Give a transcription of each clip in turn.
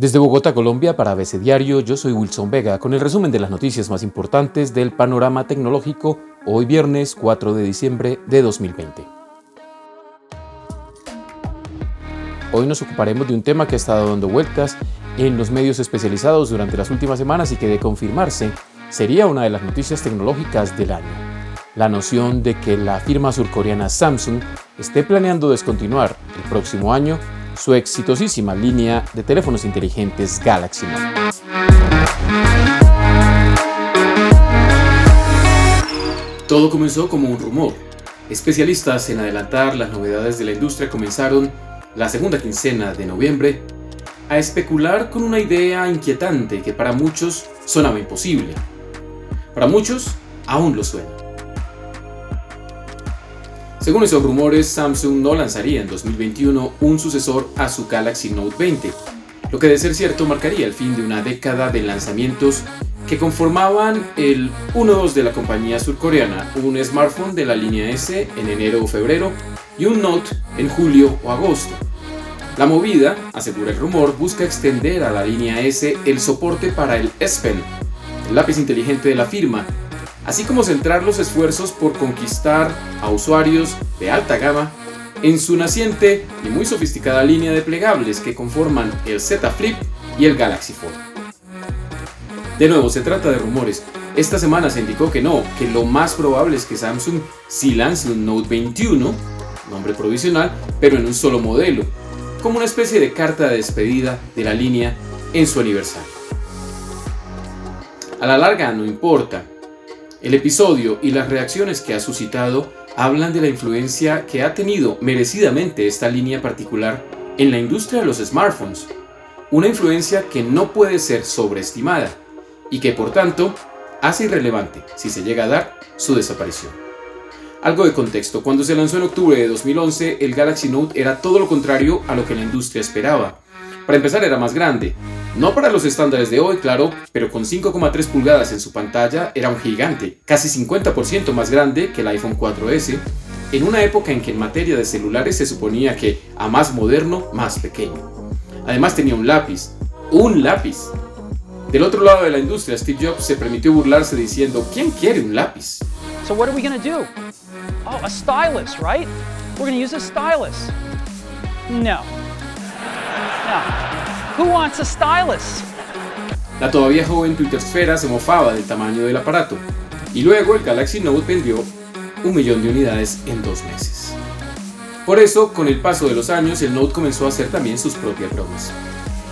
Desde Bogotá, Colombia, para ABC Diario, yo soy Wilson Vega con el resumen de las noticias más importantes del panorama tecnológico hoy viernes 4 de diciembre de 2020. Hoy nos ocuparemos de un tema que ha estado dando vueltas en los medios especializados durante las últimas semanas y que de confirmarse sería una de las noticias tecnológicas del año. La noción de que la firma surcoreana Samsung esté planeando descontinuar el próximo año su exitosísima línea de teléfonos inteligentes Galaxy Note. Todo comenzó como un rumor. Especialistas en adelantar las novedades de la industria comenzaron, la segunda quincena de noviembre, a especular con una idea inquietante que para muchos sonaba imposible. Para muchos, aún lo suena. Según esos rumores, Samsung no lanzaría en 2021 un sucesor a su Galaxy Note 20, lo que de ser cierto marcaría el fin de una década de lanzamientos que conformaban el 1-2 de la compañía surcoreana, un smartphone de la línea S en enero o febrero y un Note en julio o agosto. La movida, asegura el rumor, busca extender a la línea S el soporte para el S Pen, el lápiz inteligente de la firma, así como centrar los esfuerzos por conquistar a usuarios de alta gama en su naciente y muy sofisticada línea de plegables que conforman el Z Flip y el Galaxy Fold. De nuevo, se trata de rumores. Esta semana se indicó que no, que lo más probable es que Samsung sí lance un Note 21, nombre provisional, pero en un solo modelo, como una especie de carta de despedida de la línea en su aniversario. A la larga no importa, el episodio y las reacciones que ha suscitado hablan de la influencia que ha tenido merecidamente esta línea particular en la industria de los smartphones, una influencia que no puede ser sobreestimada y que por tanto hace irrelevante, si se llega a dar, su desaparición. Algo de contexto, cuando se lanzó en octubre de 2011, el Galaxy Note era todo lo contrario a lo que la industria esperaba. Para empezar era más grande, no para los estándares de hoy, claro, pero con 5,3 pulgadas en su pantalla era un gigante, casi 50% más grande que el iPhone 4S, en una época en que en materia de celulares se suponía que a más moderno, más pequeño. Además tenía un lápiz, un lápiz. Del otro lado de la industria, Steve Jobs se permitió burlarse diciendo, ¿quién quiere un lápiz? So what are we going to do? Oh, a stylus, right? We're going to use a stylus. No. Who wants a stylus? La todavía joven Twittersfera se mofaba del tamaño del aparato, y luego el Galaxy Note vendió un millón de unidades en dos meses. Por eso, con el paso de los años, el Note comenzó a hacer también sus propias bromas.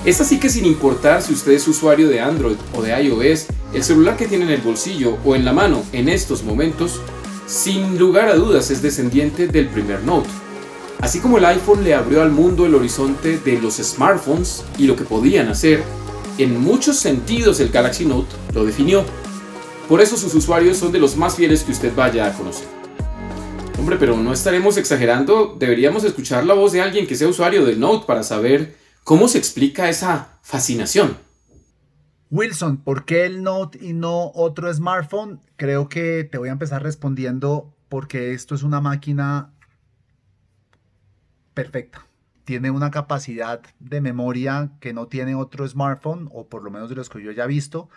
Es así que sin importar si usted es usuario de Android o de iOS, el celular que tiene en el bolsillo o en la mano en estos momentos, sin lugar a dudas es descendiente del primer Note. Así como el iPhone le abrió al mundo el horizonte de los smartphones y lo que podían hacer, en muchos sentidos el Galaxy Note lo definió. Por eso sus usuarios son de los más fieles que usted vaya a conocer. Hombre, pero no estaremos exagerando, deberíamos escuchar la voz de alguien que sea usuario del Note para saber cómo se explica esa fascinación. Wilson, ¿por qué el Note y no otro smartphone? Creo que te voy a empezar respondiendo porque esto es una máquina perfecta. Tiene una capacidad de memoria que no tiene otro smartphone, o por lo menos de los que yo ya he visto.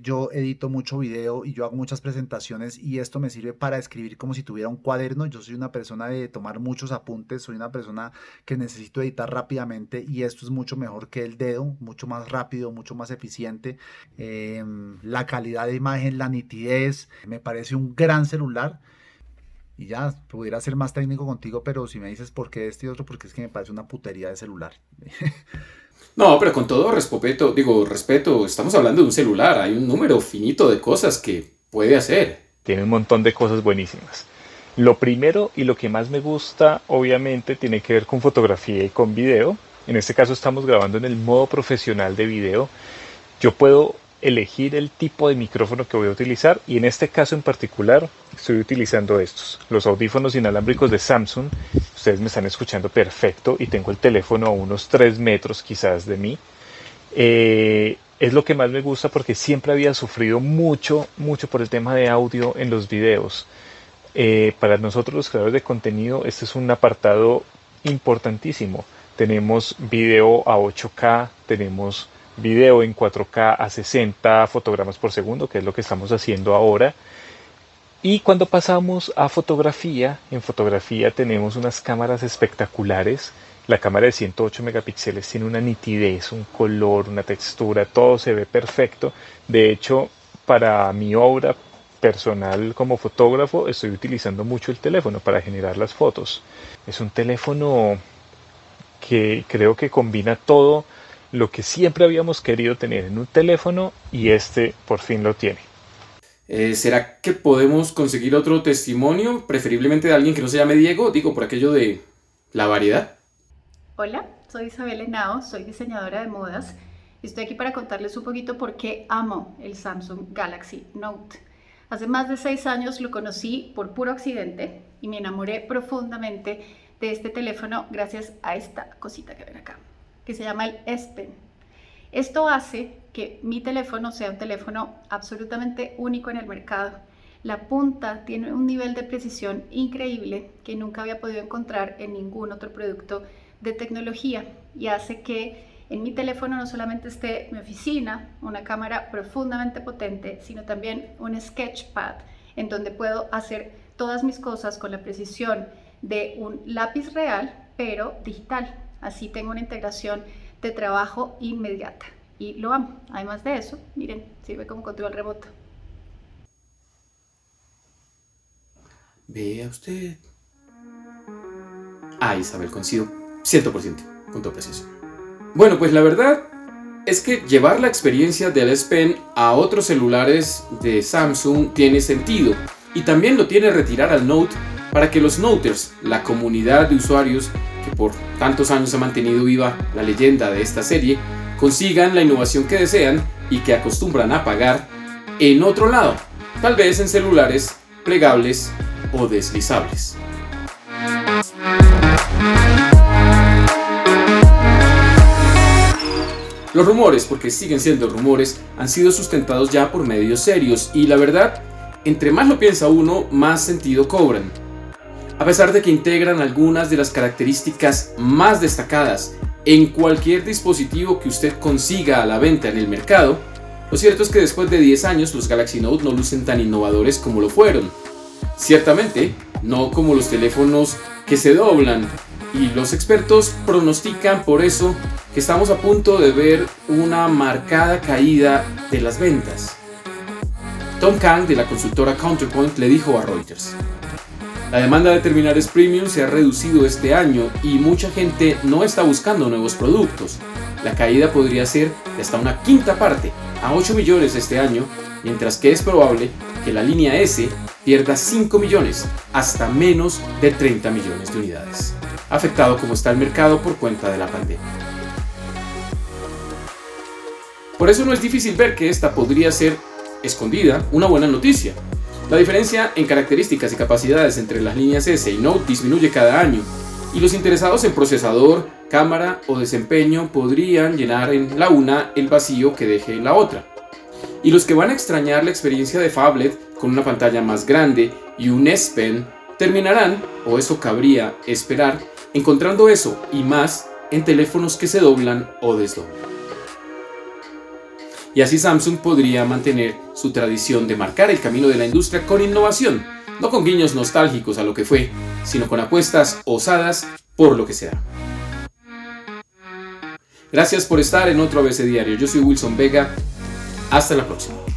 Yo edito mucho video y yo hago muchas presentaciones y esto me sirve para escribir como si tuviera un cuaderno. Yo soy una persona de tomar muchos apuntes, soy una persona que necesito editar rápidamente y esto es mucho mejor que el dedo, mucho más rápido, mucho más eficiente. Em, la calidad de imagen, la nitidez, me parece un gran celular y ya, pudiera ser más técnico contigo, pero si me dices por qué este y otro, porque es que me parece una putería de celular. No, pero con todo respeto, digo, respeto, estamos hablando de un celular, hay un número finito de cosas que puede hacer. Tiene un montón de cosas buenísimas. Lo primero y lo que más me gusta, obviamente, tiene que ver con fotografía y con video. En este caso estamos grabando en el modo profesional de video. Yo puedo elegir el tipo de micrófono que voy a utilizar y en este caso en particular estoy utilizando estos, los audífonos inalámbricos de Samsung. Ustedes me están escuchando perfecto y tengo el teléfono a unos 3 metros quizás de mí. Eh, es lo que más me gusta porque siempre había sufrido mucho, mucho por el tema de audio en los videos. Eh, para nosotros los creadores de contenido este es un apartado importantísimo. Tenemos video a 8K, tenemos video en 4K a 60 fotogramas por segundo, que es lo que estamos haciendo ahora. Y cuando pasamos a fotografía, en fotografía tenemos unas cámaras espectaculares. La cámara de 108 megapíxeles tiene una nitidez, un color, una textura, todo se ve perfecto. De hecho, para mi obra personal como fotógrafo estoy utilizando mucho el teléfono para generar las fotos. Es un teléfono que creo que combina todo lo que siempre habíamos querido tener en un teléfono y este por fin lo tiene. Eh, ¿Será que podemos conseguir otro testimonio, preferiblemente de alguien que no se llame Diego? Digo, por aquello de la variedad. Hola, soy Isabel Henao, soy diseñadora de modas y estoy aquí para contarles un poquito por qué amo el Samsung Galaxy Note. Hace más de seis años lo conocí por puro accidente y me enamoré profundamente de este teléfono gracias a esta cosita que ven acá, que se llama el S Pen. Esto hace que mi teléfono sea un teléfono absolutamente único en el mercado. La punta tiene un nivel de precisión increíble que nunca había podido encontrar en ningún otro producto de tecnología y hace que en mi teléfono no solamente esté mi oficina, una cámara profundamente potente, sino también un sketchpad en donde puedo hacer todas mis cosas con la precisión de un lápiz real, pero digital. Así tengo una integración de trabajo inmediata y lo amo. Además de eso, miren, sirve como control remoto. Vea usted. Ah, Isabel, coincido 100%, punto preciso. Bueno, pues la verdad es que llevar la experiencia del S Pen a otros celulares de Samsung tiene sentido y también lo tiene retirar al Note para que los Noters, la comunidad de usuarios que por tantos años ha mantenido viva la leyenda de esta serie, consigan la innovación que desean y que acostumbran a pagar en otro lado, tal vez en celulares plegables o deslizables. Los rumores, porque siguen siendo rumores, han sido sustentados ya por medios serios y la verdad, entre más lo piensa uno, más sentido cobran. A pesar de que integran algunas de las características más destacadas en cualquier dispositivo que usted consiga a la venta en el mercado, lo cierto es que después de 10 años los Galaxy Note no lucen tan innovadores como lo fueron. Ciertamente, no como los teléfonos que se doblan, y los expertos pronostican por eso que estamos a punto de ver una marcada caída de las ventas. Tom Kang de la consultora Counterpoint le dijo a Reuters, la demanda de terminales premium se ha reducido este año y mucha gente no está buscando nuevos productos. La caída podría ser de hasta una quinta parte, a 8 millones este año, mientras que es probable que la línea S pierda 5 millones, hasta menos de 30 millones de unidades, afectado como está el mercado por cuenta de la pandemia. Por eso no es difícil ver que esta podría ser, escondida, una buena noticia, la diferencia en características y capacidades entre las líneas S y Note disminuye cada año, y los interesados en procesador, cámara o desempeño podrían llenar en la una el vacío que deje en la otra. Y los que van a extrañar la experiencia de Fablet con una pantalla más grande y un S Pen terminarán, o eso cabría esperar, encontrando eso y más en teléfonos que se doblan o desdoblan y así Samsung podría mantener su tradición de marcar el camino de la industria con innovación, no con guiños nostálgicos a lo que fue, sino con apuestas osadas por lo que sea. Gracias por estar en otro ABC Diario. Yo soy Wilson Vega. Hasta la próxima.